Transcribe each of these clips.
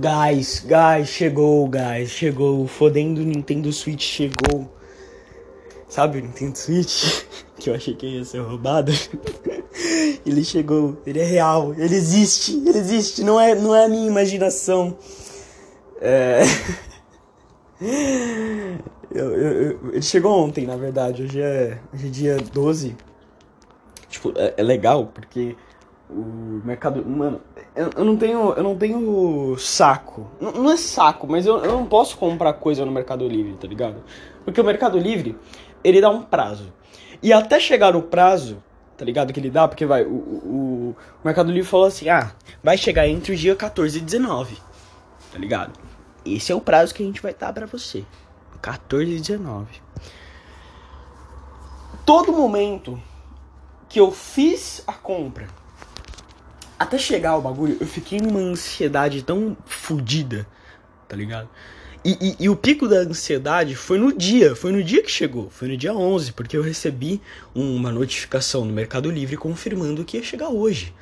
Guys, guys, chegou, guys, chegou. O fodendo Nintendo Switch chegou. Sabe o Nintendo Switch? Que eu achei que ia ser roubado. ele chegou, ele é real, ele existe, ele existe, não é, não é a minha imaginação. É. Eu, eu, eu, ele chegou ontem, na verdade. Hoje é, hoje é dia 12. Tipo, é, é legal porque o mercado. Mano, eu, eu, não tenho. Eu não tenho saco. Não, não é saco, mas eu, eu não posso comprar coisa no Mercado Livre, tá ligado? Porque o Mercado Livre, ele dá um prazo. E até chegar no prazo, tá ligado? Que ele dá, porque vai, o, o, o Mercado Livre falou assim: ah, vai chegar entre o dia 14 e 19, tá ligado? Esse é o prazo que a gente vai dar para você. 14 e 19. Todo momento que eu fiz a compra até chegar o bagulho, eu fiquei numa ansiedade tão fodida, tá ligado? E, e, e, o pico da ansiedade foi no dia, foi no dia que chegou, foi no dia 11, porque eu recebi uma notificação no Mercado Livre confirmando que ia chegar hoje.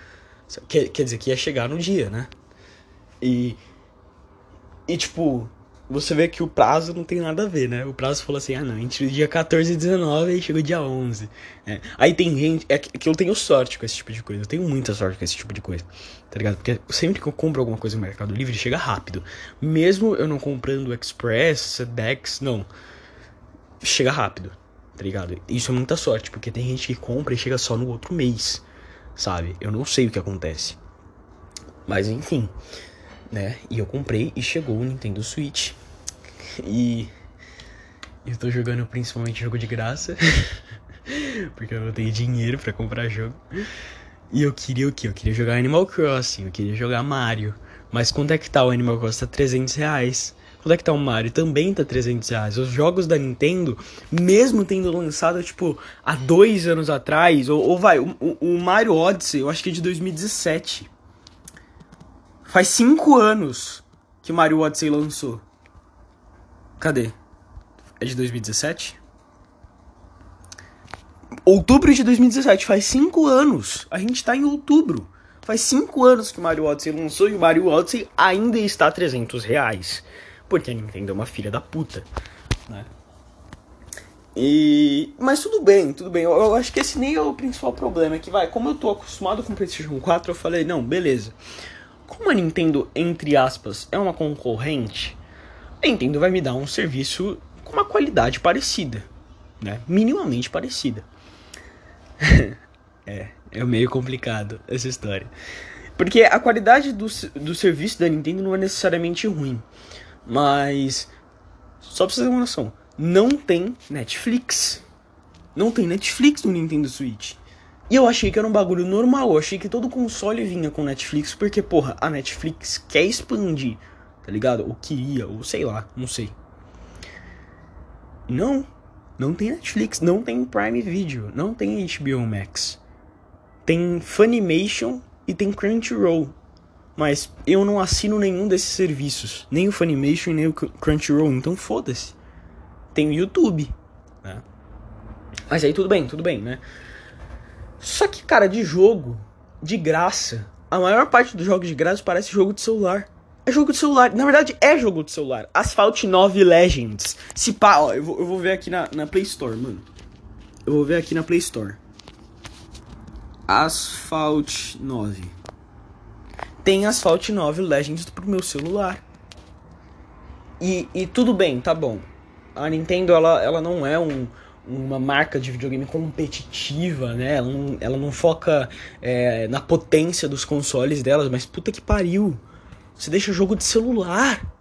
Quer, quer dizer, que ia chegar no dia, né? E, e tipo, você vê que o prazo não tem nada a ver, né? O prazo falou assim, ah não, entre o dia 14 e 19 e chegou dia 11. É. Aí tem gente, é que eu tenho sorte com esse tipo de coisa, eu tenho muita sorte com esse tipo de coisa, tá ligado? Porque sempre que eu compro alguma coisa no Mercado Livre, chega rápido. Mesmo eu não comprando Express, Sedex, não. Chega rápido, tá ligado? Isso é muita sorte, porque tem gente que compra e chega só no outro mês, sabe? Eu não sei o que acontece. Mas enfim né? E eu comprei e chegou o Nintendo Switch. E eu tô jogando principalmente jogo de graça. porque eu não tenho dinheiro para comprar jogo. E eu queria o que? Eu queria jogar Animal Crossing, eu queria jogar Mario. Mas quanto é que tá o Animal Crossing? Tá 300 reais. Quanto é que tá o Mario? Também tá 300 reais. Os jogos da Nintendo, mesmo tendo lançado, tipo, há dois anos atrás, ou, ou vai, o, o Mario Odyssey, eu acho que é de 2017. Faz cinco anos que Mario Odyssey lançou. Cadê? É de 2017? Outubro de 2017, faz cinco anos. A gente tá em outubro. Faz cinco anos que Mario Odyssey lançou e o Mario Odyssey ainda está a 300 reais. Porque a Nintendo é uma filha da puta, né? E... Mas tudo bem, tudo bem. Eu, eu, acho que esse nem é o principal problema. É que, vai, como eu tô acostumado com o PlayStation 4, eu falei, não, beleza. Como a Nintendo, entre aspas, é uma concorrente, a Nintendo vai me dar um serviço com uma qualidade parecida, né? Minimamente parecida. é, é meio complicado essa história. Porque a qualidade do, do serviço da Nintendo não é necessariamente ruim. Mas. Só pra vocês terem uma noção. Não tem Netflix. Não tem Netflix no Nintendo Switch. E eu achei que era um bagulho normal, eu achei que todo console vinha com Netflix, porque, porra, a Netflix quer expandir, tá ligado? Ou queria, ou sei lá, não sei. Não, não tem Netflix, não tem Prime Video, não tem HBO Max. Tem Funimation e tem Crunchyroll. Mas eu não assino nenhum desses serviços, nem o Funimation nem o Crunchyroll, então foda-se. Tem o YouTube, né? Mas aí tudo bem, tudo bem, né? Só que, cara, de jogo, de graça, a maior parte dos jogos de graça parece jogo de celular. É jogo de celular. Na verdade, é jogo de celular. Asphalt 9 Legends. Se pá, ó, eu vou, eu vou ver aqui na, na Play Store, mano. Eu vou ver aqui na Play Store. Asphalt 9. Tem Asphalt 9 Legends pro meu celular. E, e tudo bem, tá bom. A Nintendo, ela, ela não é um, uma marca de videogame competitiva, né? Ela não, ela não foca é, na potência dos consoles delas, mas puta que pariu. Você deixa jogo de celular.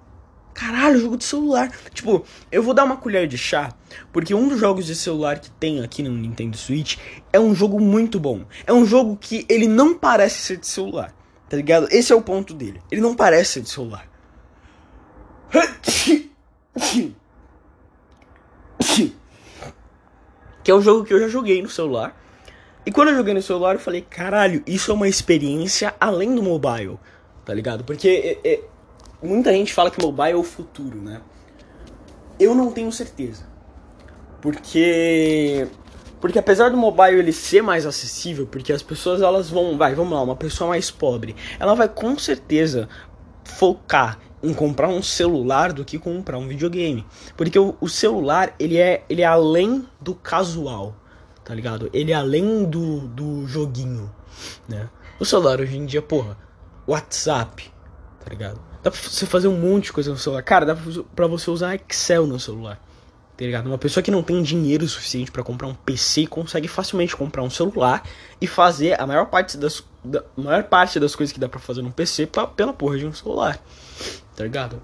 Caralho, jogo de celular. Tipo, eu vou dar uma colher de chá, porque um dos jogos de celular que tem aqui no Nintendo Switch é um jogo muito bom. É um jogo que ele não parece ser de celular, tá ligado? Esse é o ponto dele. Ele não parece ser de celular. que é um jogo que eu já joguei no celular. E quando eu joguei no celular, eu falei, caralho, isso é uma experiência além do mobile, tá ligado? Porque é, é, muita gente fala que mobile é o futuro, né? Eu não tenho certeza. Porque porque apesar do mobile ele ser mais acessível, porque as pessoas elas vão, vai, vamos lá, uma pessoa mais pobre, ela vai com certeza focar em comprar um celular do que comprar um videogame. Porque o, o, celular, ele é, ele é além do casual, tá ligado? Ele é além do, do joguinho, né? O celular hoje em dia, porra, WhatsApp, tá ligado? Dá pra você fazer um monte de coisa no celular. Cara, dá pra você usar Excel no celular. Tá ligado? Uma pessoa que não tem dinheiro suficiente para comprar um PC consegue facilmente comprar um celular e fazer a maior parte das, da, maior parte das coisas que dá para fazer no PC pra, pela porra de um celular. Tá ligado?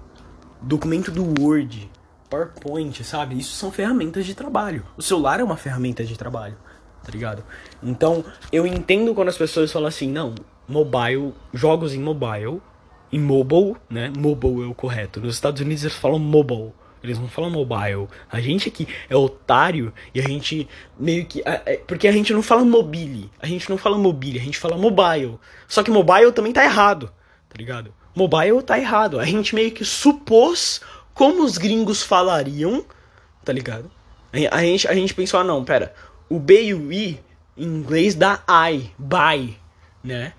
Documento do Word, PowerPoint, sabe? Isso são ferramentas de trabalho. O celular é uma ferramenta de trabalho, tá ligado? Então, eu entendo quando as pessoas falam assim, não, mobile, jogos em mobile, em mobile, né? Mobile é o correto. Nos Estados Unidos eles falam mobile eles não falam mobile. A gente aqui é otário e a gente meio que. É, porque a gente não fala mobile. A gente não fala mobile, a gente fala mobile. Só que mobile também tá errado, tá ligado? Mobile tá errado. A gente meio que supôs como os gringos falariam, tá ligado? A gente, a gente pensou, ah não, pera. O B e o I em inglês dá I, buy, né?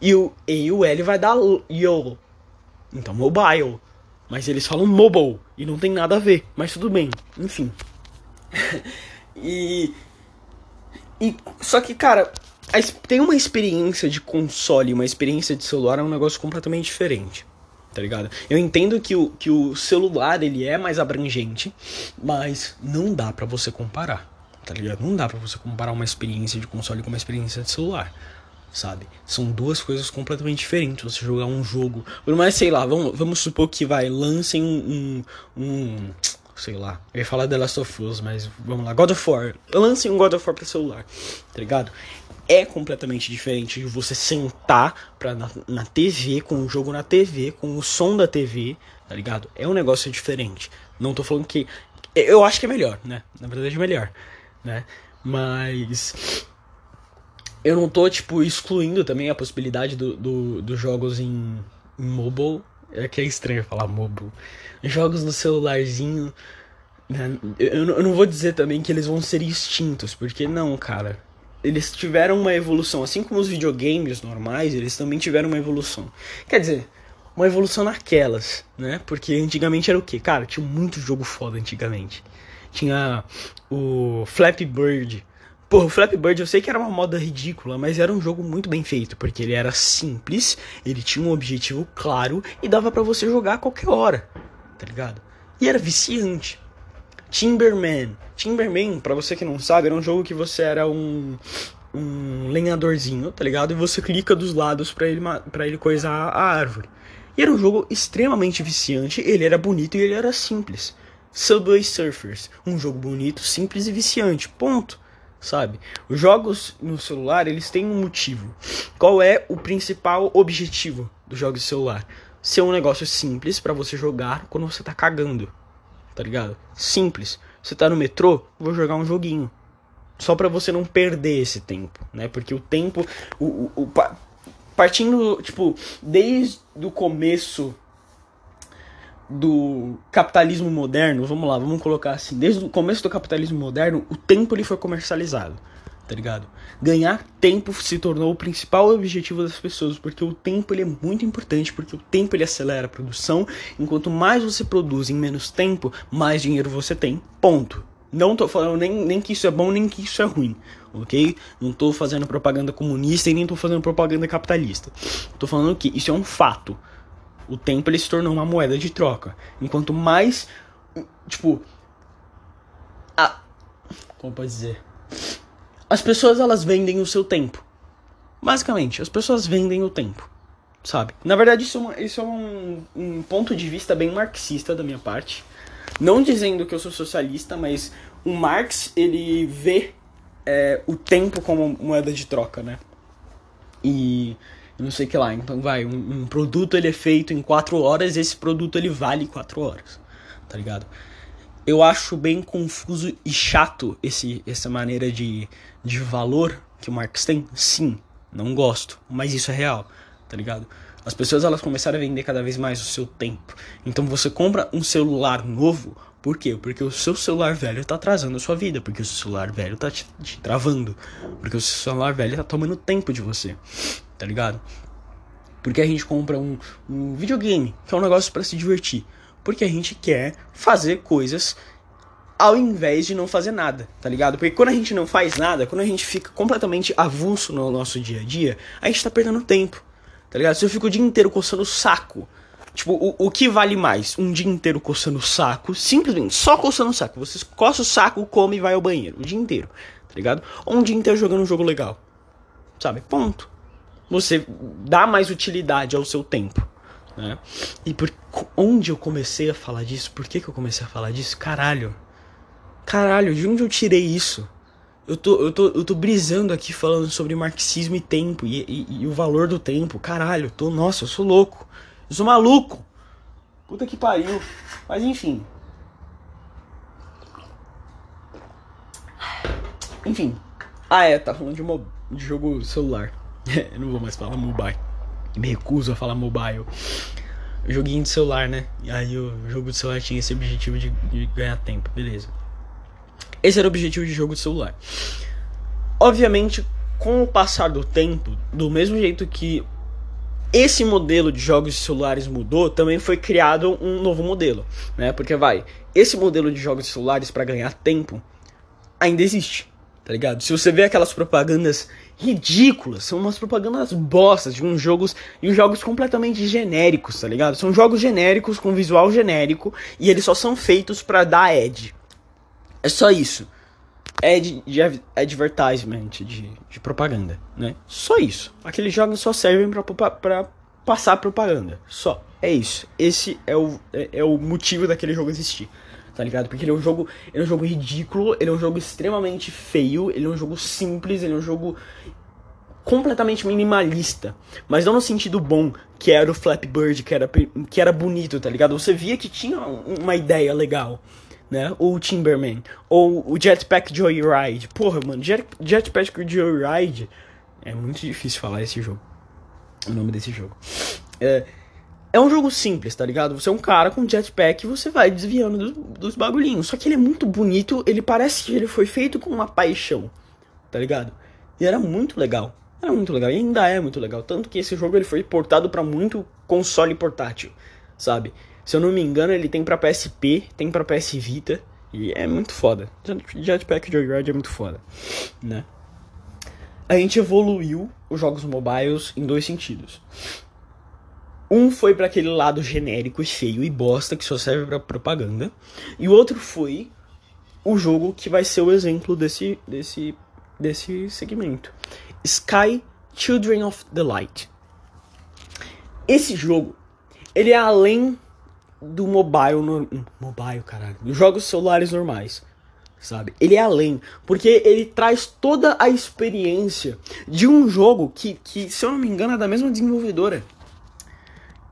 E o E e o L vai dar yo. Então mobile. Mas eles falam mobile e não tem nada a ver, mas tudo bem, enfim. e, e só que, cara, tem uma experiência de console, uma experiência de celular é um negócio completamente diferente. Tá ligado? Eu entendo que o, que o celular ele é mais abrangente, mas não dá para você comparar. Tá ligado? Não dá para você comparar uma experiência de console com uma experiência de celular sabe? São duas coisas completamente diferentes. Você jogar um jogo. Por mais, sei lá, vamos, vamos supor que vai, lancem um, um, um. Sei lá, eu ia falar The Last of Us, mas vamos lá, God of War. Lancem um God of War pra celular, tá ligado? É completamente diferente de você sentar pra, na, na TV, com o jogo na TV, com o som da TV, tá ligado? É um negócio diferente. Não tô falando que. Eu acho que é melhor, né? Na verdade é melhor, né? Mas eu não tô, tipo, excluindo também a possibilidade dos do, do jogos em, em mobile. É que é estranho falar mobile. Jogos no celularzinho. Né? Eu, eu não vou dizer também que eles vão ser extintos, porque não, cara. Eles tiveram uma evolução. Assim como os videogames normais, eles também tiveram uma evolução. Quer dizer, uma evolução naquelas, né? Porque antigamente era o quê? Cara, tinha muito jogo foda antigamente. Tinha o Flappy Bird Pô, o Flappy Bird eu sei que era uma moda ridícula, mas era um jogo muito bem feito, porque ele era simples, ele tinha um objetivo claro e dava para você jogar a qualquer hora, tá ligado? E era viciante. Timberman. Timberman, para você que não sabe, era um jogo que você era um um lenhadorzinho, tá ligado? E você clica dos lados para ele para ele coisar a árvore. E era um jogo extremamente viciante, ele era bonito e ele era simples. Subway Surfers, um jogo bonito, simples e viciante. Ponto sabe? Os jogos no celular, eles têm um motivo. Qual é o principal objetivo dos jogos de celular? Ser um negócio simples para você jogar quando você tá cagando. Tá ligado? Simples. Você tá no metrô, vou jogar um joguinho. Só para você não perder esse tempo, né? Porque o tempo o, o, o partindo, tipo, desde o começo do capitalismo moderno, vamos lá, vamos colocar assim, desde o começo do capitalismo moderno, o tempo ele foi comercializado, tá ligado? Ganhar tempo se tornou o principal objetivo das pessoas, porque o tempo ele é muito importante, porque o tempo ele acelera a produção, enquanto mais você produz em menos tempo, mais dinheiro você tem. Ponto. Não tô falando nem, nem que isso é bom, nem que isso é ruim, ok? Não tô fazendo propaganda comunista e nem tô fazendo propaganda capitalista. Tô falando que isso é um fato o tempo ele se tornou uma moeda de troca. Enquanto mais. Tipo. A, como pode dizer? As pessoas elas vendem o seu tempo. Basicamente, as pessoas vendem o tempo. Sabe? Na verdade, isso, é, uma, isso é um, um ponto de vista bem marxista da minha parte. Não dizendo que eu sou socialista, mas o Marx ele vê é, o tempo como moeda de troca, né? E não sei que lá. Então vai, um, um, produto ele é feito em 4 horas, esse produto ele vale 4 horas, tá ligado? Eu acho bem confuso e chato esse, essa maneira de, de valor que o Marx tem. Sim, não gosto, mas isso é real, tá ligado? As pessoas elas começaram a vender cada vez mais o seu tempo. Então você compra um celular novo, por quê? Porque o seu celular velho está atrasando a sua vida, porque o seu celular velho está te, te travando, porque o seu celular velho está tomando tempo de você tá ligado? Porque a gente compra um, um videogame, que é um negócio para se divertir. Porque a gente quer fazer coisas ao invés de não fazer nada, tá ligado? Porque quando a gente não faz nada, quando a gente fica completamente avulso no nosso dia a dia, a gente tá perdendo tempo, tá ligado? Se eu fico o dia inteiro coçando o saco, tipo, o, o que vale mais? Um dia inteiro coçando o saco, simplesmente só coçando o saco. Você coça o saco, come e vai ao banheiro, o dia inteiro, tá ligado? Ou um dia inteiro jogando um jogo legal, sabe? Ponto. Você dá mais utilidade ao seu tempo. Né? E por onde eu comecei a falar disso? Por que, que eu comecei a falar disso? Caralho, Caralho, de onde eu tirei isso? Eu tô, eu tô, eu tô brisando aqui falando sobre marxismo e tempo e, e, e o valor do tempo. Caralho, tô, nossa, eu sou louco. Eu sou maluco. Puta que pariu. Mas enfim. Enfim. Ah, é, tá falando de, mo de jogo celular. Eu não vou mais falar mobile. Me recuso a falar mobile. Joguinho de celular, né? E aí o jogo de celular tinha esse objetivo de, de ganhar tempo, beleza. Esse era o objetivo de jogo de celular. Obviamente, com o passar do tempo, do mesmo jeito que esse modelo de jogos de celulares mudou, também foi criado um novo modelo, né? Porque vai, esse modelo de jogos de celulares para ganhar tempo ainda existe, tá ligado? Se você vê aquelas propagandas ridículas, são umas propagandas bostas de uns jogos e uns jogos completamente genéricos, tá ligado? São jogos genéricos com visual genérico e eles só são feitos para dar ad. É só isso. É de, advertisement, de, de propaganda, né? Só isso. Aqueles jogos só servem pra passar propaganda. Só. É isso. Esse é o, é, é, o motivo daquele jogo existir. Tá ligado? Porque ele é um jogo. Ele é um jogo ridículo, ele é um jogo extremamente feio, ele é um jogo simples, ele é um jogo completamente minimalista. Mas não no sentido bom, que era o Flappy Bird, que era, que era bonito, tá ligado? Você via que tinha uma ideia legal né? Ou o Timberman, ou o Jetpack Joyride. Porra, mano, Jet, Jetpack Joyride é muito difícil falar esse jogo. O nome desse jogo. É, é um jogo simples, tá ligado? Você é um cara com jetpack e você vai desviando dos, dos bagulhinhos. Só que ele é muito bonito, ele parece que ele foi feito com uma paixão, tá ligado? E era muito legal. Era muito legal e ainda é muito legal. Tanto que esse jogo ele foi portado para muito console portátil, sabe? Se eu não me engano, ele tem pra PSP, tem pra PS Vita. E é muito foda. Jetpack Joyride é muito foda, né? A gente evoluiu os jogos mobiles em dois sentidos. Um foi para aquele lado genérico, feio e bosta que só serve para propaganda, e o outro foi o jogo que vai ser o exemplo desse desse desse segmento. Sky Children of the Light. Esse jogo, ele é além do mobile, no, mobile, caralho, dos jogos celulares normais, sabe? Ele é além, porque ele traz toda a experiência de um jogo que, que se eu não me engano, é da mesma desenvolvedora,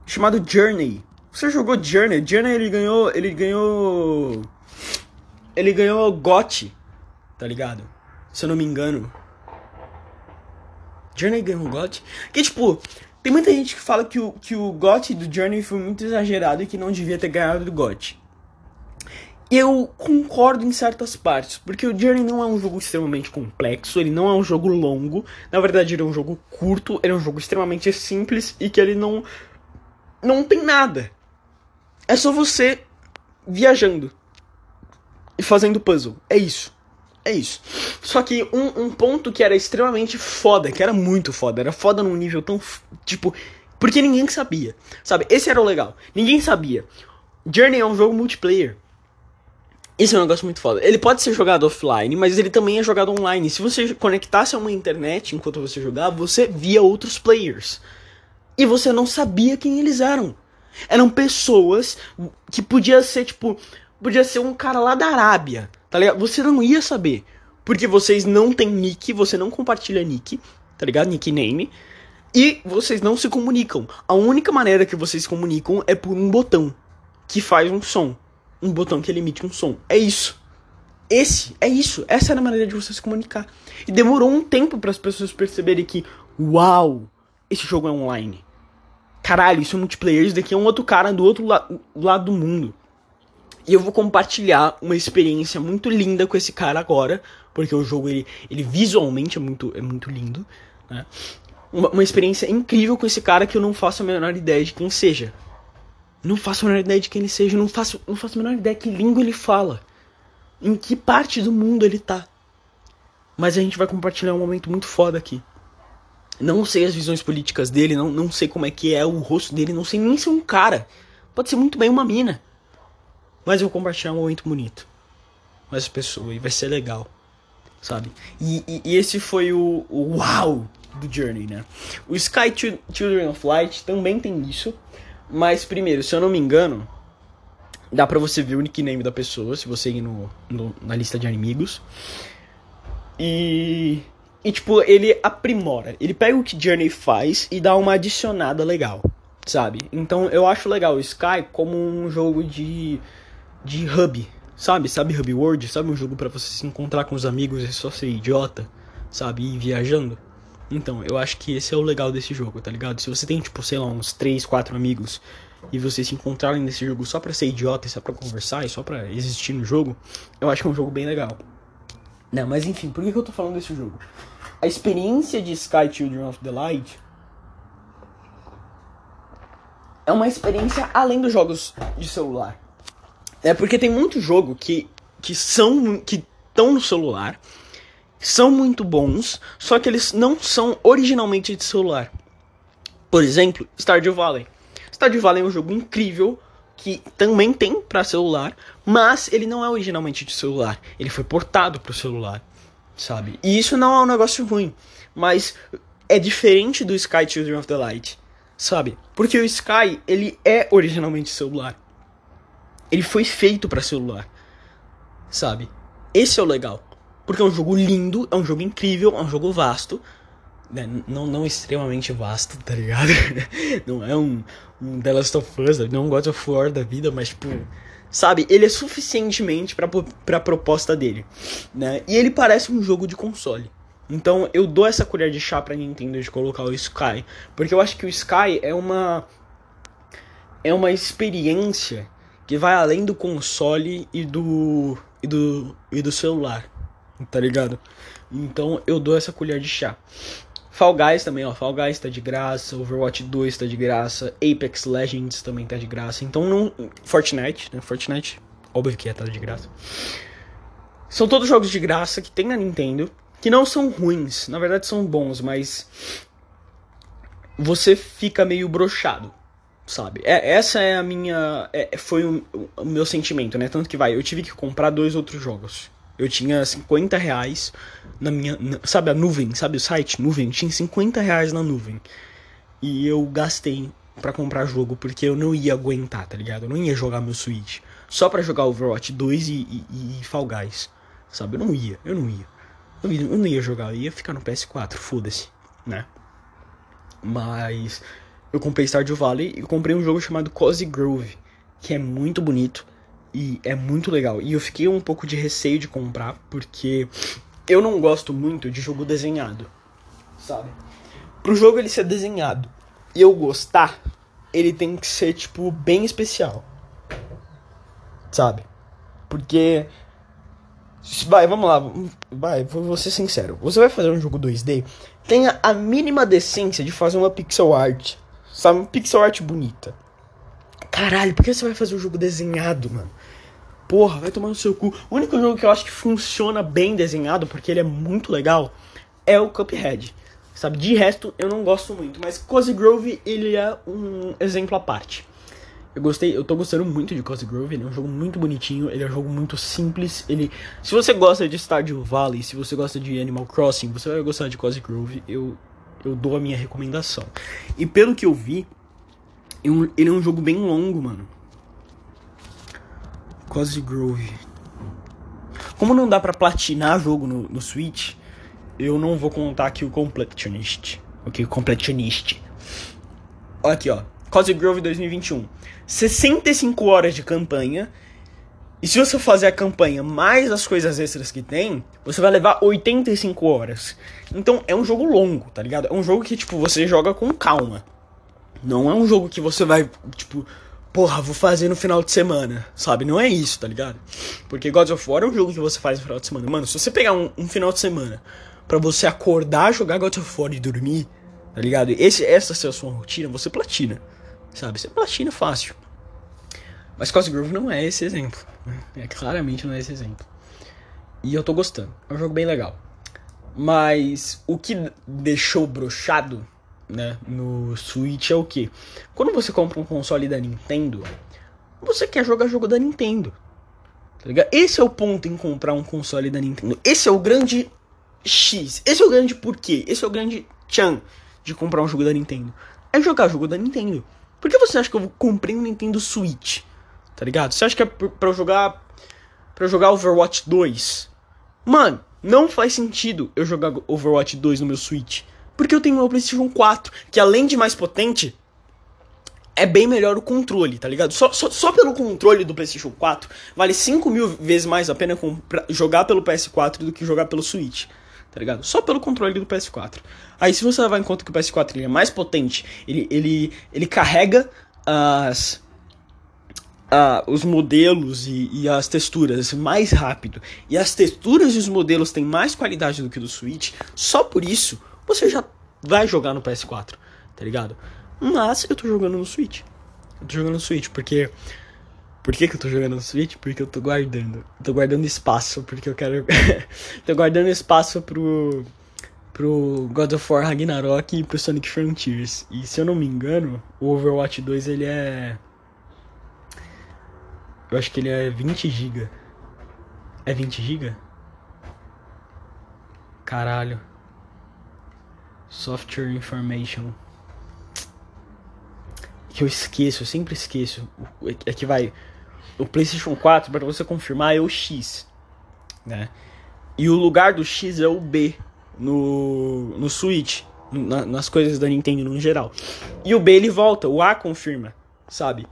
chamado Journey. Você jogou Journey? Journey ele ganhou, ele ganhou, ele ganhou GOT, tá ligado? Se eu não me engano. Journey ganhou GOT? Que tipo, tem muita gente que fala que o, que o GOT do Journey foi muito exagerado e que não devia ter ganhado do GOT. Eu concordo em certas partes, porque o Journey não é um jogo extremamente complexo, ele não é um jogo longo, na verdade ele é um jogo curto, ele é um jogo extremamente simples e que ele não não tem nada. É só você viajando e fazendo puzzle. É isso. É isso. Só que um, um ponto que era extremamente foda, que era muito foda, era foda num nível tão. Tipo. Porque ninguém sabia. Sabe? Esse era o legal. Ninguém sabia. Journey é um jogo multiplayer. Esse é um negócio muito foda. Ele pode ser jogado offline, mas ele também é jogado online. Se você conectasse a uma internet enquanto você jogava, você via outros players. E você não sabia quem eles eram. Eram pessoas que podia ser, tipo, podia ser um cara lá da Arábia tá ligado? Você não ia saber. Porque vocês não têm nick, você não compartilha nick, tá ligado? Nickname. E vocês não se comunicam. A única maneira que vocês comunicam é por um botão que faz um som. Um botão que emite um som. É isso. Esse, é isso. Essa era a maneira de você se comunicar. E demorou um tempo para as pessoas perceberem que, uau, esse jogo é online. Caralho, isso é multiplayer, isso daqui é um outro cara do outro la lado do mundo. E eu vou compartilhar uma experiência muito linda com esse cara agora, porque o jogo ele, ele visualmente é muito, é muito lindo, né? uma, uma experiência incrível com esse cara que eu não faço a menor ideia de quem seja. Não faço a menor ideia de quem ele seja, não faço, não faço a menor ideia que língua ele fala. Em que parte do mundo ele tá. Mas a gente vai compartilhar um momento muito foda aqui. Não sei as visões políticas dele, não, não sei como é que é o rosto dele, não sei nem se é um cara. Pode ser muito bem uma mina. Mas eu vou compartilhar um momento bonito. Com essa pessoa e vai ser legal. Sabe? E, e, e esse foi o, o uau do Journey, né? O Sky Children of Light também tem isso. Mas primeiro, se eu não me engano, dá pra você ver o nickname da pessoa, se você ir no, no na lista de inimigos. E. E tipo, ele aprimora. Ele pega o que Journey faz e dá uma adicionada legal. Sabe? Então eu acho legal o Sky como um jogo de. de hub. Sabe? Sabe Hub World? Sabe um jogo para você se encontrar com os amigos e só ser idiota? Sabe? E ir viajando? Então, eu acho que esse é o legal desse jogo, tá ligado? Se você tem, tipo, sei lá, uns 3, 4 amigos e vocês se encontrarem nesse jogo só pra ser idiota e só pra conversar e só pra existir no jogo, eu acho que é um jogo bem legal. Não, mas enfim, por que, que eu tô falando desse jogo? A experiência de Sky Children of the Light é uma experiência além dos jogos de celular. É porque tem muito jogo que, que são que estão no celular são muito bons, só que eles não são originalmente de celular. Por exemplo, Stardew Valley. Stardew Valley é um jogo incrível que também tem para celular, mas ele não é originalmente de celular. Ele foi portado para o celular, sabe? E isso não é um negócio ruim, mas é diferente do Sky Children of the Light, sabe? Porque o Sky, ele é originalmente celular. Ele foi feito para celular, sabe? Esse é o legal. Porque é um jogo lindo, é um jogo incrível, é um jogo vasto. Né? Não, não extremamente vasto, tá ligado? não é um, um The Last of Us, não um God of War da vida, mas tipo. Sabe, ele é suficientemente pra, pra proposta dele, né? E ele parece um jogo de console. Então eu dou essa colher de chá pra Nintendo de colocar o Sky. Porque eu acho que o Sky é uma. É uma experiência que vai além do console e do. e do. e do celular tá ligado? Então eu dou essa colher de chá. Fall Guys também, ó. Fall Guys tá de graça, Overwatch 2 tá de graça, Apex Legends também tá de graça. Então não. Fortnite, né? Fortnite, óbvio que é, tá de graça. São todos jogos de graça que tem na Nintendo, que não são ruins, na verdade são bons, mas. Você fica meio brochado, sabe? É, essa é a minha. É, foi o, o meu sentimento, né? Tanto que vai, eu tive que comprar dois outros jogos. Eu tinha 50 reais na minha. Sabe a nuvem? Sabe o site? Nuvem? tinha 50 reais na nuvem. E eu gastei para comprar jogo porque eu não ia aguentar, tá ligado? Eu não ia jogar meu Switch. Só para jogar Overwatch 2 e, e, e, Fall Guys. Sabe? Eu não ia, eu não ia. Eu, eu não ia jogar, eu ia ficar no PS4, foda-se, né? Mas eu comprei Stardew Valley e comprei um jogo chamado Cozy Grove, que é muito bonito e é muito legal. E eu fiquei um pouco de receio de comprar, porque eu não gosto muito de jogo desenhado, sabe? Pro jogo ele ser desenhado e eu gostar, ele tem que ser, tipo, bem especial. Sabe? Porque. Vai, vamos lá. Vai, vou ser sincero. Você vai fazer um jogo 2D, tenha a mínima decência de fazer uma pixel art. Sabe? Uma pixel art bonita. Caralho, por que você vai fazer um jogo desenhado, mano? Porra, vai tomar no seu cu. O único jogo que eu acho que funciona bem desenhado, porque ele é muito legal, é o Cuphead. Sabe, de resto eu não gosto muito, mas Cozy Grove ele é um exemplo à parte. Eu gostei, eu tô gostando muito de Cozy Grove, ele é um jogo muito bonitinho, ele é um jogo muito simples, ele se você gosta de Stardew Valley, se você gosta de Animal Crossing, você vai gostar de Cozy Grove, eu eu dou a minha recomendação. E pelo que eu vi, ele é um jogo bem longo, mano. Cozy Grove. Como não dá pra platinar jogo no, no Switch, eu não vou contar aqui o Completionist. Ok, Completionist. Olha aqui, ó. Cozy Grove 2021. 65 horas de campanha. E se você fazer a campanha mais as coisas extras que tem, você vai levar 85 horas. Então é um jogo longo, tá ligado? É um jogo que, tipo, você joga com calma. Não é um jogo que você vai, tipo, porra, vou fazer no final de semana, sabe? Não é isso, tá ligado? Porque God of War é um jogo que você faz no final de semana. Mano, se você pegar um, um final de semana para você acordar, jogar God of War e dormir, Tá ligado? Esse, essa é a sua rotina, você platina. Sabe? Você platina fácil. Mas Cosgrove não é esse exemplo. Né? É, claramente não é esse exemplo. E eu tô gostando. É um jogo bem legal. Mas o que deixou brochado né, no Switch é o que? Quando você compra um console da Nintendo, você quer jogar jogo da Nintendo. Tá ligado? Esse é o ponto em comprar um console da Nintendo. Esse é o grande X. Esse é o grande porquê. Esse é o grande tchan de comprar um jogo da Nintendo. É jogar jogo da Nintendo. Por que você acha que eu comprei um Nintendo Switch? Tá ligado? Você acha que é pra eu jogar. eu jogar Overwatch 2? Mano, não faz sentido eu jogar Overwatch 2 no meu Switch. Porque eu tenho meu PlayStation 4, que além de mais potente, é bem melhor o controle, tá ligado? Só, só, só pelo controle do PlayStation 4, vale 5 mil vezes mais a pena jogar pelo PS4 do que jogar pelo Switch, tá ligado? Só pelo controle do PS4. Aí, se você levar em conta que o PS4 ele é mais potente, ele, ele, ele carrega as. Os modelos e, e, as texturas mais rápido e as texturas e os modelos têm mais qualidade do que o do Switch, só por isso você já vai jogar no PS4, tá ligado? Mas eu tô jogando no Switch. Eu tô jogando no Switch porque. Por que, que eu tô jogando no Switch? Porque eu tô guardando. Tô guardando espaço, porque eu quero. tô guardando espaço pro. pro God of War Ragnarok e pro Sonic Frontiers. E se eu não me engano, o Overwatch 2 ele é. Eu acho que ele é 20 GB. É 20 GB? Caralho. Software Information. Que eu esqueço, eu sempre esqueço. É que vai. O PlayStation 4, para você confirmar, é o X. Né? E o lugar do X é o B no, no Switch. Na, nas coisas da Nintendo no geral. E o B ele volta, o A confirma, sabe?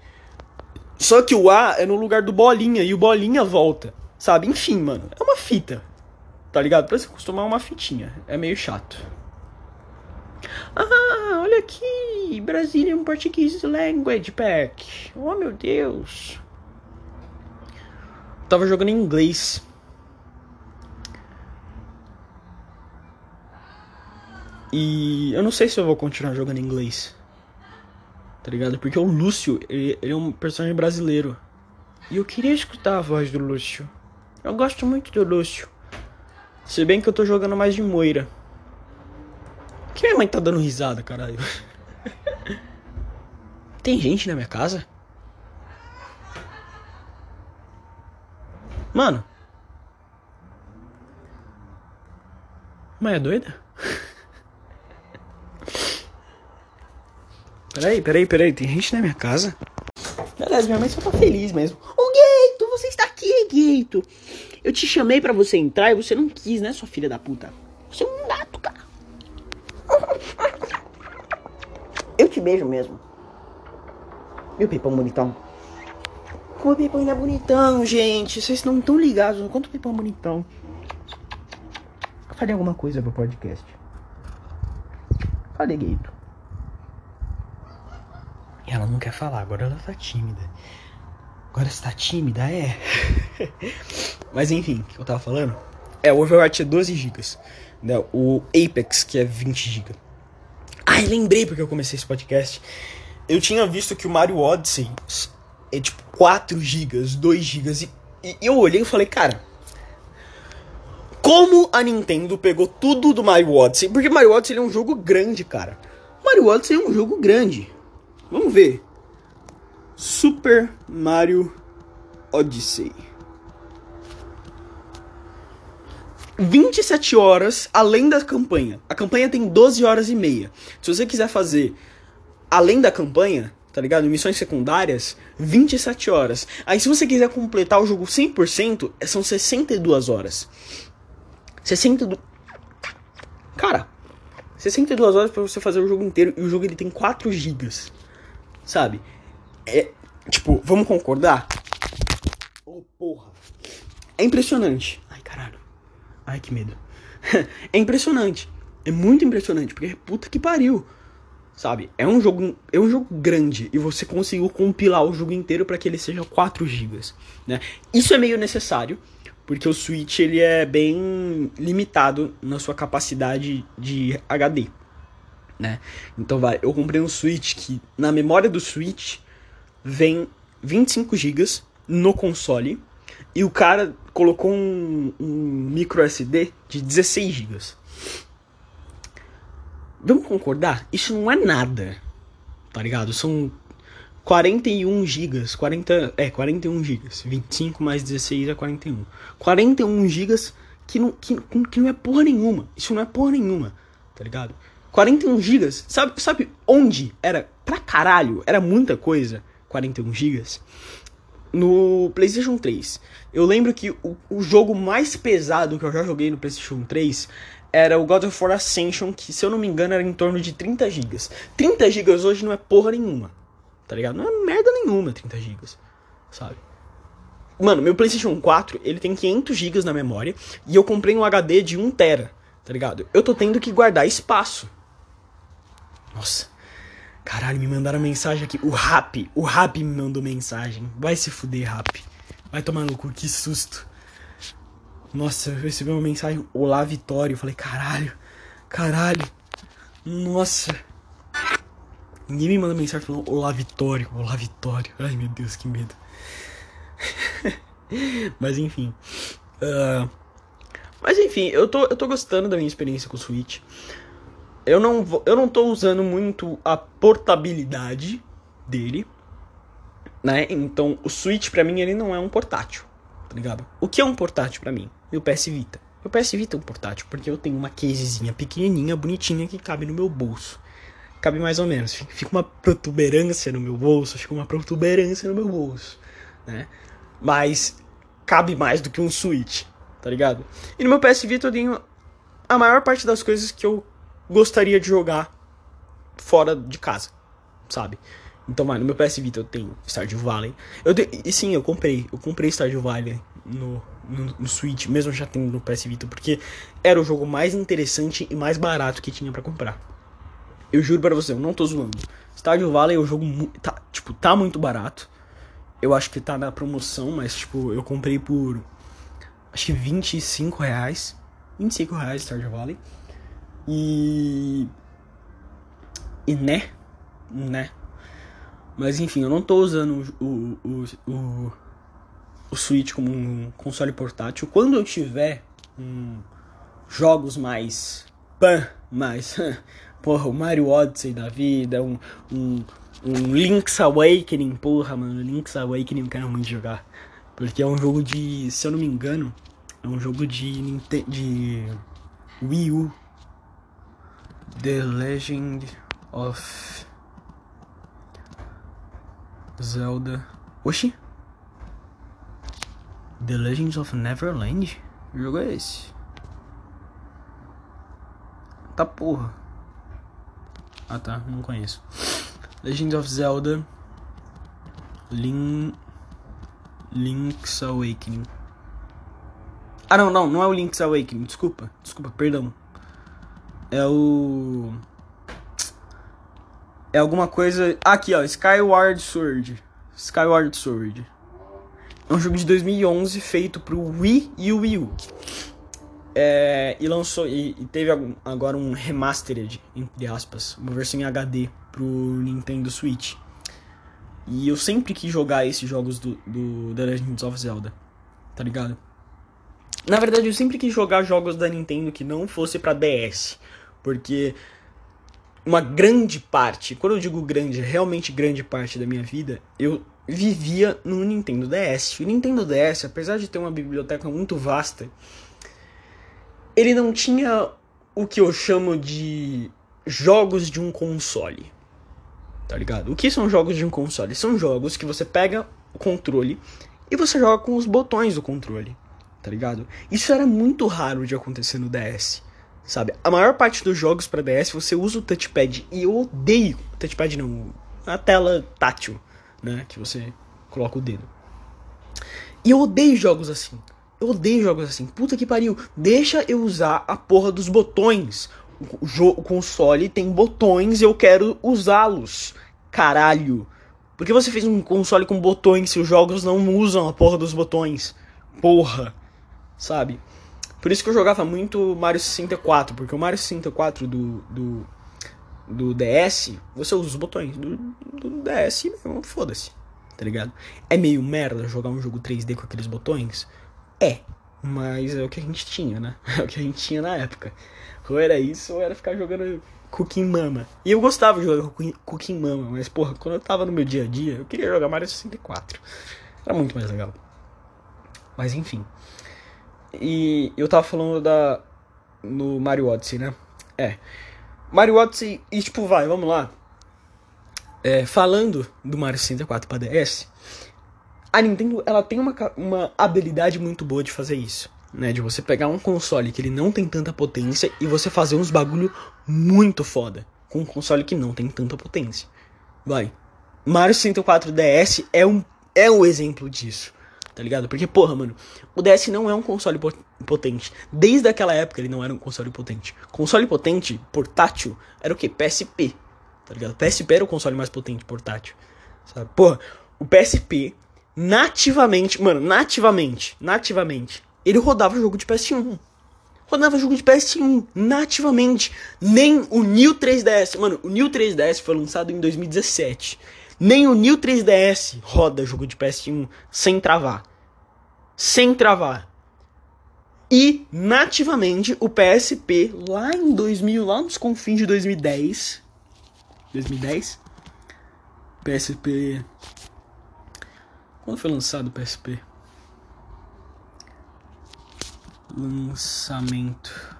Só que o A é no lugar do bolinha e o bolinha volta, sabe? Enfim, mano, é uma fita. Tá ligado? Pra se acostumar é uma fitinha. É meio chato. Ah, olha aqui, Brazilian Portuguese Language Pack. Oh, meu Deus. Tava jogando em inglês. E eu não sei se eu vou continuar jogando em inglês. Tá ligado? Porque o Lúcio, ele, ele é um personagem brasileiro. E eu queria escutar a voz do Lúcio. Eu gosto muito do Lúcio. Se bem que eu tô jogando mais de Moira. Que minha mãe tá dando risada, caralho? Tem gente na minha casa? Mano. Mãe é doida? Peraí, peraí, peraí. Tem gente na minha casa? Beleza, minha mãe só tá feliz mesmo. Ô, Gueito, você está aqui, Gueito. Eu te chamei para você entrar e você não quis, né, sua filha da puta? Você é um gato, cara. Beijo mesmo. E o Pipão bonitão? Como o Pipão ainda é bonitão, gente. Vocês não estão ligados no quanto o Pipão é bonitão. Falei alguma coisa pro podcast. Falei, Gueito. Ela não quer falar, agora ela tá tímida. Agora está tímida, é. Mas enfim, o que eu tava falando? É, o Overwatch é 12 GB. Né? O Apex, que é 20 GB. Ai, lembrei porque eu comecei esse podcast. Eu tinha visto que o Mario Odyssey é tipo 4 GB, 2 GB. E, e eu olhei e falei, cara. Como a Nintendo pegou tudo do Mario Odyssey? Porque Mario Odyssey é um jogo grande, cara. Mario Odyssey é um jogo grande. Vamos ver. Super Mario Odyssey. 27 horas além da campanha. A campanha tem 12 horas e meia. Se você quiser fazer além da campanha, tá ligado? Missões secundárias, 27 horas. Aí se você quiser completar o jogo 100%, são 62 horas. 62 Cara, 62 horas para você fazer o jogo inteiro e o jogo ele tem 4 gigas. Sabe? É, tipo, vamos concordar? Oh, porra. É impressionante. Ai, que medo. é impressionante. É muito impressionante, porque puta que pariu. Sabe? É um jogo, é um jogo grande e você conseguiu compilar o jogo inteiro para que ele seja 4 GB, né? Isso é meio necessário, porque o Switch ele é bem limitado na sua capacidade de HD, né? Então vai, eu comprei um Switch que na memória do Switch vem 25 GB no console e o cara colocou um, um micro SD de 16 GB. Vamos concordar? Isso não é nada. Tá ligado? São 41 GB. 40, é, 41 GB. 25 mais 16 é 41. 41 GB que não, que, que não é porra nenhuma. Isso não é porra nenhuma. Tá ligado? 41 GB. Sabe, sabe onde era pra caralho? Era muita coisa. 41 GB. No PlayStation 3. Eu lembro que o, o jogo mais pesado que eu já joguei no PlayStation 3 era o God of War Ascension, que se eu não me engano era em torno de 30 GB. 30 GB hoje não é porra nenhuma. Tá ligado? Não é merda nenhuma 30 GB. Sabe? Mano, meu PlayStation 4, ele tem 500 GB na memória e eu comprei um HD de 1 tera, tá ligado? Eu tô tendo que guardar espaço. Nossa. Caralho, me mandaram mensagem aqui. O Rap, o Rap me mandou mensagem. Vai se fuder, Rap. Vai tomar no cu, que susto. Nossa, eu recebi uma mensagem, Olá Vitório. Eu falei, caralho, caralho. Nossa. Ninguém me manda mensagem falando Olá Vitório, Olá Vitório. Ai meu Deus, que medo. Mas enfim. Uh, mas enfim, eu tô, eu tô gostando da minha experiência com o Switch eu não, vou, eu não tô usando muito a portabilidade dele, né? Então, o Switch para mim ele não é um portátil, tá ligado? O que é um portátil para mim? O PS Vita. O PS Vita é um portátil porque eu tenho uma casezinha pequenininha, bonitinha que cabe no meu bolso. Cabe mais ou menos, fica uma protuberância no meu bolso, fica uma protuberância no meu bolso, né? Mas cabe mais do que um Switch, tá ligado? E no meu PS Vita eu tenho a maior parte das coisas que eu gostaria de jogar fora de casa, sabe? Então, mano, no meu PS Vita eu tenho Stardew Valley. Eu. E sim, eu comprei. Eu comprei Stardew Valley no, no, no, Switch, mesmo já tendo no PS Vita, porque era o jogo mais interessante e mais barato que tinha para comprar. Eu juro para você, eu não tô zoando. Stardew Valley é o jogo, tá, tipo, tá muito barato. Eu acho que tá na promoção, mas, tipo, eu comprei por, acho que 25 reais. 25 reais Stardew Valley. E. E né? Né? Mas enfim, eu não tô usando o, o, o, o Switch como um console portátil. Quando eu tiver um, jogos mais. Pan, mais. Porra, o Mario Odyssey da vida, um, um, um Link's Awakening, porra, mano, Link's Awakening eu quero muito jogar. Porque é um jogo de, se eu não me engano, é um jogo de, de Wii U The Legend of Zelda. Oxi! The Legends of Neverland? Que jogo é esse? Tá porra. Ah tá, não conheço. Legend of Zelda. Link. Link's Awakening. Ah não, não, não é o Link's Awakening, desculpa, desculpa, perdão é o. É alguma coisa. Aqui, ó, Skyward Sword. Skyward Sword. É um jogo de 2011 feito pro Wii e o Wii U. É, e lançou. E, e, teve agora um remastered, entre aspas, uma versão em HD pro Nintendo Switch. E eu sempre quis jogar esses jogos do, do The Legend of Zelda. Tá ligado? Na verdade, eu sempre quis jogar jogos da Nintendo que não fosse para DS. Porque uma grande parte, quando eu digo grande, realmente grande parte da minha vida, eu vivia no Nintendo DS. O Nintendo DS, apesar de ter uma biblioteca muito vasta, ele não tinha o que eu chamo de jogos de um console. Tá ligado? O que são jogos de um console? São jogos que você pega o controle e você joga com os botões do controle. Tá ligado? Isso era muito raro de acontecer no DS. Sabe? A maior parte dos jogos para DS você usa o touchpad e eu odeio touchpad não, a tela tátil, né, que você coloca o dedo. E eu odeio jogos assim. Eu odeio jogos assim. Puta que pariu. Deixa eu usar a porra dos botões. O, o console tem botões e eu quero usá-los. Caralho. Por que você fez um console com botões se os jogos não usam a porra dos botões? Porra. Sabe? Por isso que eu jogava muito Mario 64, porque o Mario 64 do, do, do DS, você usa os botões do, do DS mesmo, foda-se, tá ligado? É meio merda jogar um jogo 3D com aqueles botões? É, mas é o que a gente tinha, né? É o que a gente tinha na época. Ou era isso, ou era ficar jogando Cooking Mama. E eu gostava de jogar Cooking Mama, mas porra, quando eu tava no meu dia a dia, eu queria jogar Mario 64. Era muito mais legal. Mas enfim. E eu tava falando da. No Mario Odyssey, né? É. Mario Odyssey, e tipo, vai, vamos lá. É, falando do Mario 64 para DS, a Nintendo ela tem uma, uma habilidade muito boa de fazer isso. Né, de você pegar um console que ele não tem tanta potência e você fazer uns bagulho muito foda com um console que não tem tanta potência. Vai. Mario 64 DS é um, é um exemplo disso. Tá ligado? Porque, porra, mano, o DS não é um console potente. Desde aquela época ele não era um console potente. Console potente, portátil, era o que? PSP. Tá ligado? PSP era o console mais potente portátil. Sabe? Porra, o PSP nativamente, mano, nativamente, nativamente, ele rodava jogo de PS1. Rodava jogo de PS1 nativamente. Nem o New 3DS, mano, o New 3DS foi lançado em 2017. Nem o New 3DS roda jogo de PS1 sem travar. Sem travar. E nativamente o PSP lá em 2000, lá nos confins de 2010, 2010, PSP quando foi lançado o PSP? Lançamento.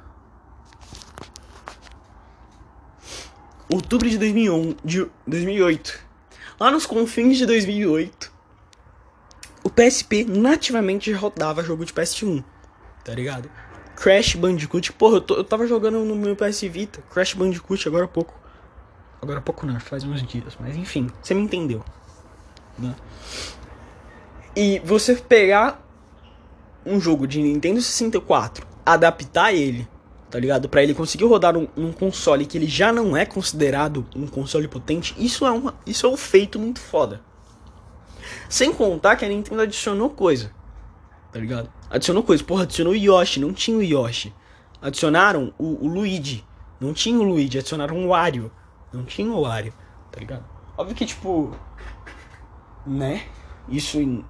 Outubro de, 2001, de 2008. Lá nos confins de 2008, o PSP nativamente rodava jogo de PS1. Tá ligado? Crash Bandicoot. Porra, eu, tô, eu tava jogando no meu PS Vita. Crash Bandicoot agora há pouco. Agora há pouco não, faz uns dias. Mas enfim, você me entendeu. Né? E você pegar um jogo de Nintendo 64, adaptar ele, tá ligado? Para ele conseguir rodar um, um, console que ele já não é considerado um console potente, isso é, uma, isso é um feito muito foda. Sem contar que a Nintendo adicionou coisa, tá ligado? Adicionou coisa, porra, adicionou o Yoshi, não tinha o Yoshi. Adicionaram o, o Luigi, não tinha o Luigi, adicionaram o Wario, não tinha o Wario, tá ligado? Óbvio que, tipo, né? Isso em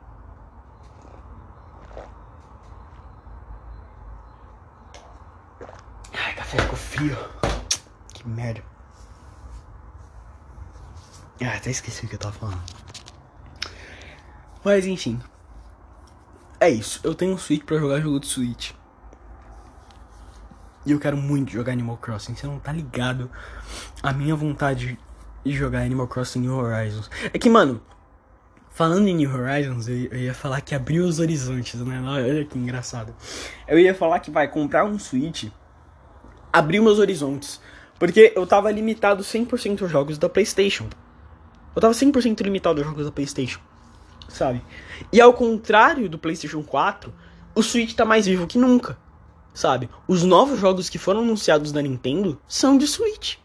café ficou frio. Que merda. Ah, até esqueci o que eu tava falando. Mas enfim. É isso. Eu tenho um Switch pra jogar jogo de Switch. E eu quero muito jogar Animal Crossing. Você não tá ligado a minha vontade de jogar Animal Crossing New Horizons. É que, mano, falando em New Horizons, eu, eu ia falar que abriu os horizontes, né? Olha que engraçado. Eu ia falar que vai comprar um Switch abriu meus horizontes. Porque eu tava limitado 100% aos jogos da PlayStation. Eu tava 100% limitado aos jogos da PlayStation. Sabe? E ao contrário do PlayStation 4, o Switch tá mais vivo que nunca. Sabe? Os novos jogos que foram anunciados da Nintendo são de Switch.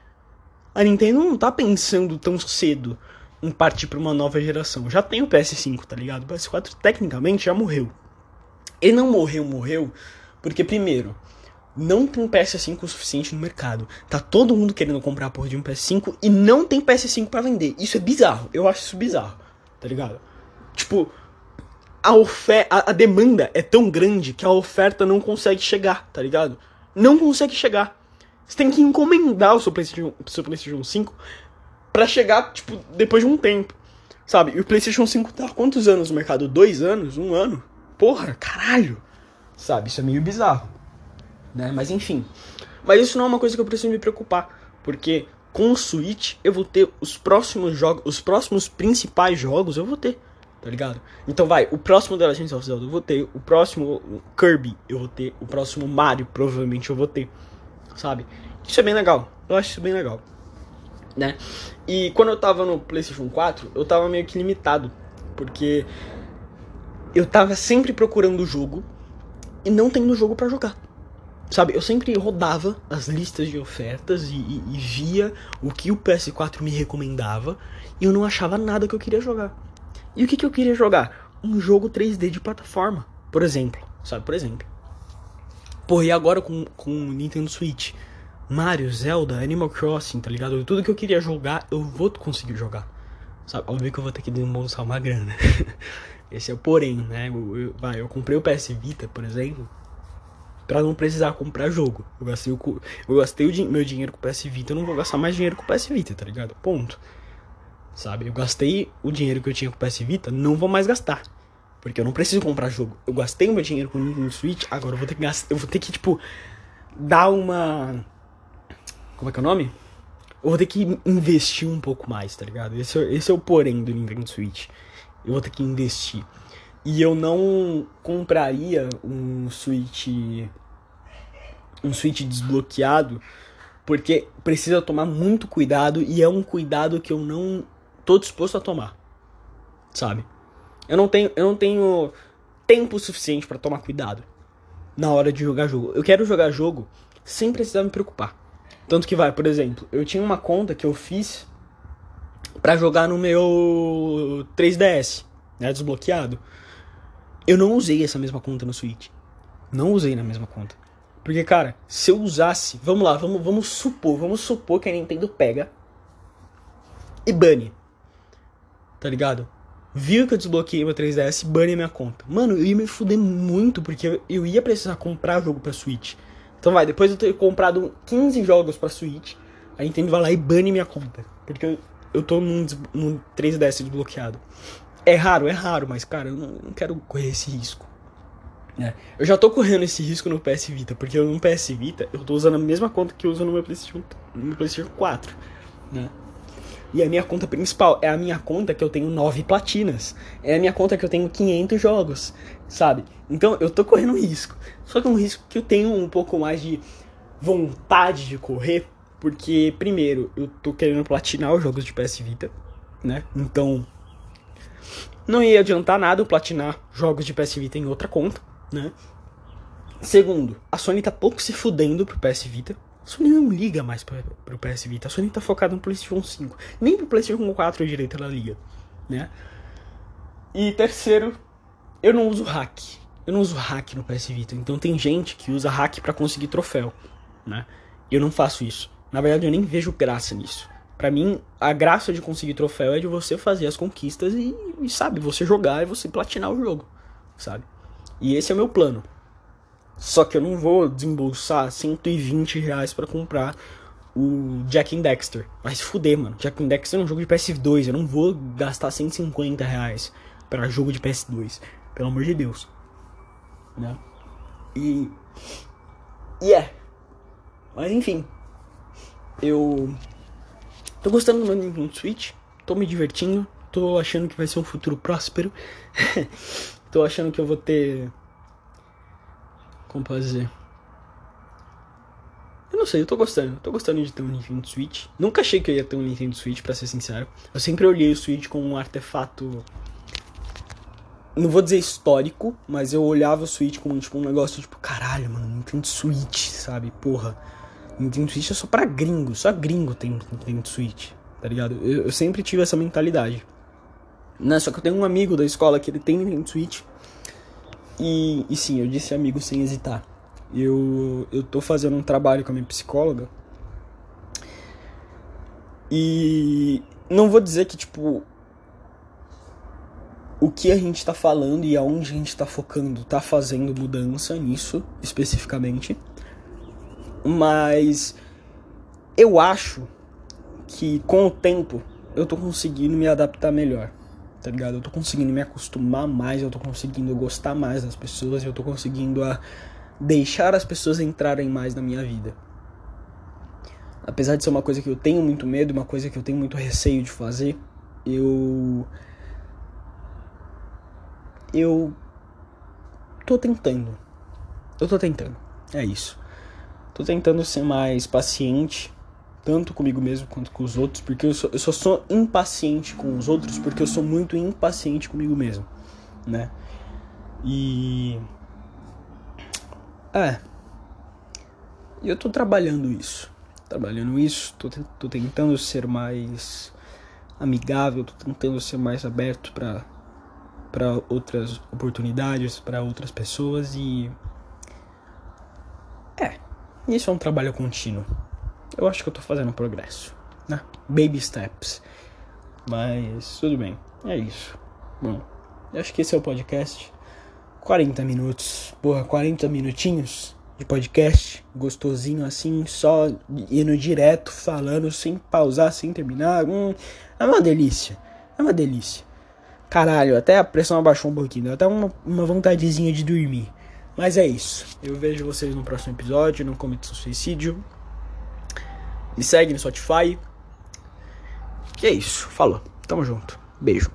A Nintendo não tá pensando tão cedo em partir para uma nova geração. Já tem o PS5, tá ligado? O PS4 tecnicamente já morreu. Ele não morreu, morreu, porque primeiro, não tem PS5 o suficiente no mercado. Tá todo mundo querendo comprar a porra de um PS5 e não tem PS5 para vender. Isso é bizarro. Eu acho isso bizarro. Tá ligado? Tipo, a oferta, a, demanda é tão grande que a oferta não consegue chegar, tá ligado? Não consegue chegar. Você tem que encomendar o seu PlayStation, seu PlayStation 5 para chegar, tipo, depois de um tempo. Sabe? E o PlayStation 5 tá há quantos anos no mercado? Dois anos? Um ano? Porra, caralho! Sabe? Isso é meio bizarro né? Mas enfim. Mas isso não é uma coisa que eu preciso me preocupar, porque com o Switch eu vou ter os próximos jogos, os próximos principais jogos eu vou ter, tá ligado? Então vai, o próximo The Legend of Zelda eu vou ter, o próximo Kirby eu vou ter, o próximo Mario provavelmente eu vou ter, sabe? Isso é bem legal, eu acho isso bem legal, né? E quando eu tava no PlayStation 4, eu tava meio que limitado, porque eu tava sempre procurando o jogo e não tendo jogo para jogar. Sabe, eu sempre rodava as listas de ofertas e, e, e, via o que o PS4 me recomendava e eu não achava nada que eu queria jogar. E o que, que eu queria jogar? Um jogo 3D de plataforma, por exemplo. Sabe, por exemplo. Porra, e agora com, com o Nintendo Switch? Mario, Zelda, Animal Crossing, tá ligado? Tudo que eu queria jogar, eu vou conseguir jogar. Sabe? Óbvio que eu vou ter que desembolsar uma grana. Esse é o porém, né? Eu, eu, vai, eu comprei o PS Vita, por exemplo, para não precisar comprar jogo. Eu gastei o, eu gastei o meu dinheiro com o PS Vita, eu não vou gastar mais dinheiro com o PS Vita, tá ligado? Ponto. Sabe? Eu gastei o dinheiro que eu tinha com o PS Vita, não vou mais gastar. Porque eu não preciso comprar jogo. Eu gastei o meu dinheiro com o Nintendo Switch, agora eu vou ter que gastar, eu vou ter que tipo dar uma como é que é o nome? Eu vou ter que investir um pouco mais, tá ligado? Esse, é, esse é o porém do Nintendo Switch. Eu vou ter que investir. E eu não compraria um Switch. Um Switch desbloqueado. Porque precisa tomar muito cuidado. E é um cuidado que eu não tô disposto a tomar. Sabe? Eu não tenho, eu não tenho tempo suficiente para tomar cuidado na hora de jogar jogo. Eu quero jogar jogo sem precisar me preocupar. Tanto que vai, por exemplo, eu tinha uma conta que eu fiz para jogar no meu 3DS, né, desbloqueado. Eu não usei essa mesma conta no Switch. Não usei na mesma conta. Porque, cara, se eu usasse, vamos lá, vamos, vamos supor, vamos supor que a Nintendo pega e bane. Tá ligado? Viu que eu desbloqueei meu 3DS, bane minha conta. Mano, eu ia me fuder muito porque eu ia precisar comprar jogo pra Switch. Então vai, depois de eu ter comprado 15 jogos pra Switch, a Nintendo vai lá e bane minha conta. Porque eu, eu tô num, num 3DS desbloqueado. É raro, é raro, mas cara, eu não, quero correr esse risco. É. Eu já tô correndo esse risco no PS Vita, porque no PS Vita eu tô usando a mesma conta que eu uso no meu PlayStation, no meu PlayStation 4, né? E a minha conta principal é a minha conta que eu tenho 9 platinas. É a minha conta que eu tenho 500 jogos, sabe? Então eu tô correndo um risco. Só que é um risco que eu tenho um pouco mais de vontade de correr. Porque, primeiro, eu tô querendo platinar os jogos de PS Vita, né? Então, não ia adiantar nada eu platinar jogos de PS Vita em outra conta, né? Segundo, a Sony tá pouco se fudendo pro PS Vita. A Sony não liga mais pra, pro PS Vita. A Sony tá focada no PlayStation 5. Nem pro PlayStation 4 direito ela liga, né? E terceiro, eu não uso hack. Eu não uso hack no PS Vita. Então tem gente que usa hack para conseguir troféu, né? Eu não faço isso. Na verdade, eu nem vejo graça nisso. Para mim, a graça de conseguir troféu é de você fazer as conquistas e, e, sabe, você jogar e você platinar o jogo, sabe? E esse é o meu plano. Só que eu não vou desembolsar 120 reais pra comprar o Jack and Dexter. Vai se fuder, mano. Jack and Dexter é um jogo de PS2. Eu não vou gastar 150 reais pra jogo de PS2. Pelo amor de Deus. Né? E. E é. Mas enfim. Eu. Tô gostando do meu Nintendo Switch. Tô me divertindo. Tô achando que vai ser um futuro próspero. tô achando que eu vou ter como pode dizer? Eu não sei, eu tô gostando. Tô gostando de ter um Nintendo Switch. Nunca achei que eu ia ter um Nintendo Switch, pra ser sincero. Eu sempre olhei o Switch como um artefato. Não vou dizer histórico, mas eu olhava o Switch como tipo, um negócio tipo, caralho, mano, Nintendo Switch, sabe? Porra. Nintendo Switch é só pra gringo, só gringo tem Nintendo Switch, tá ligado? Eu, eu sempre tive essa mentalidade. Né? Só que eu tenho um amigo da escola que ele tem Nintendo Switch. E, e sim, eu disse amigo sem hesitar. Eu, eu tô fazendo um trabalho com a minha psicóloga. E não vou dizer que, tipo, o que a gente tá falando e aonde a gente tá focando tá fazendo mudança nisso, especificamente. Mas eu acho que com o tempo eu tô conseguindo me adaptar melhor tá ligado? Eu tô conseguindo me acostumar mais, eu tô conseguindo gostar mais das pessoas, eu tô conseguindo a deixar as pessoas entrarem mais na minha vida. Apesar de ser uma coisa que eu tenho muito medo, uma coisa que eu tenho muito receio de fazer, eu eu tô tentando. Eu tô tentando. É isso. Tô tentando ser mais paciente tanto comigo mesmo quanto com os outros, porque eu só, eu só sou impaciente com os outros porque eu sou muito impaciente comigo mesmo, né? E. É. Eu tô trabalhando isso. Trabalhando isso, tô, tô tentando ser mais amigável, tô tentando ser mais aberto para para outras oportunidades, para outras pessoas e é, isso é um trabalho contínuo eu acho que eu tô fazendo progresso, né? Baby steps. Mas tudo bem, é isso. Bom, eu acho que esse é o podcast. 40 minutos, porra, 40 minutinhos de podcast, gostosinho assim, só indo direto, falando, sem pausar, sem terminar. Hum, é uma delícia, é uma delícia. Caralho, até a pressão abaixou um pouquinho, deu até uma, uma vontadezinha de dormir. Mas é isso. Eu vejo vocês no próximo episódio, no Comito Suicídio. Me segue no Spotify. E é isso. Falou. Tamo junto. Beijo.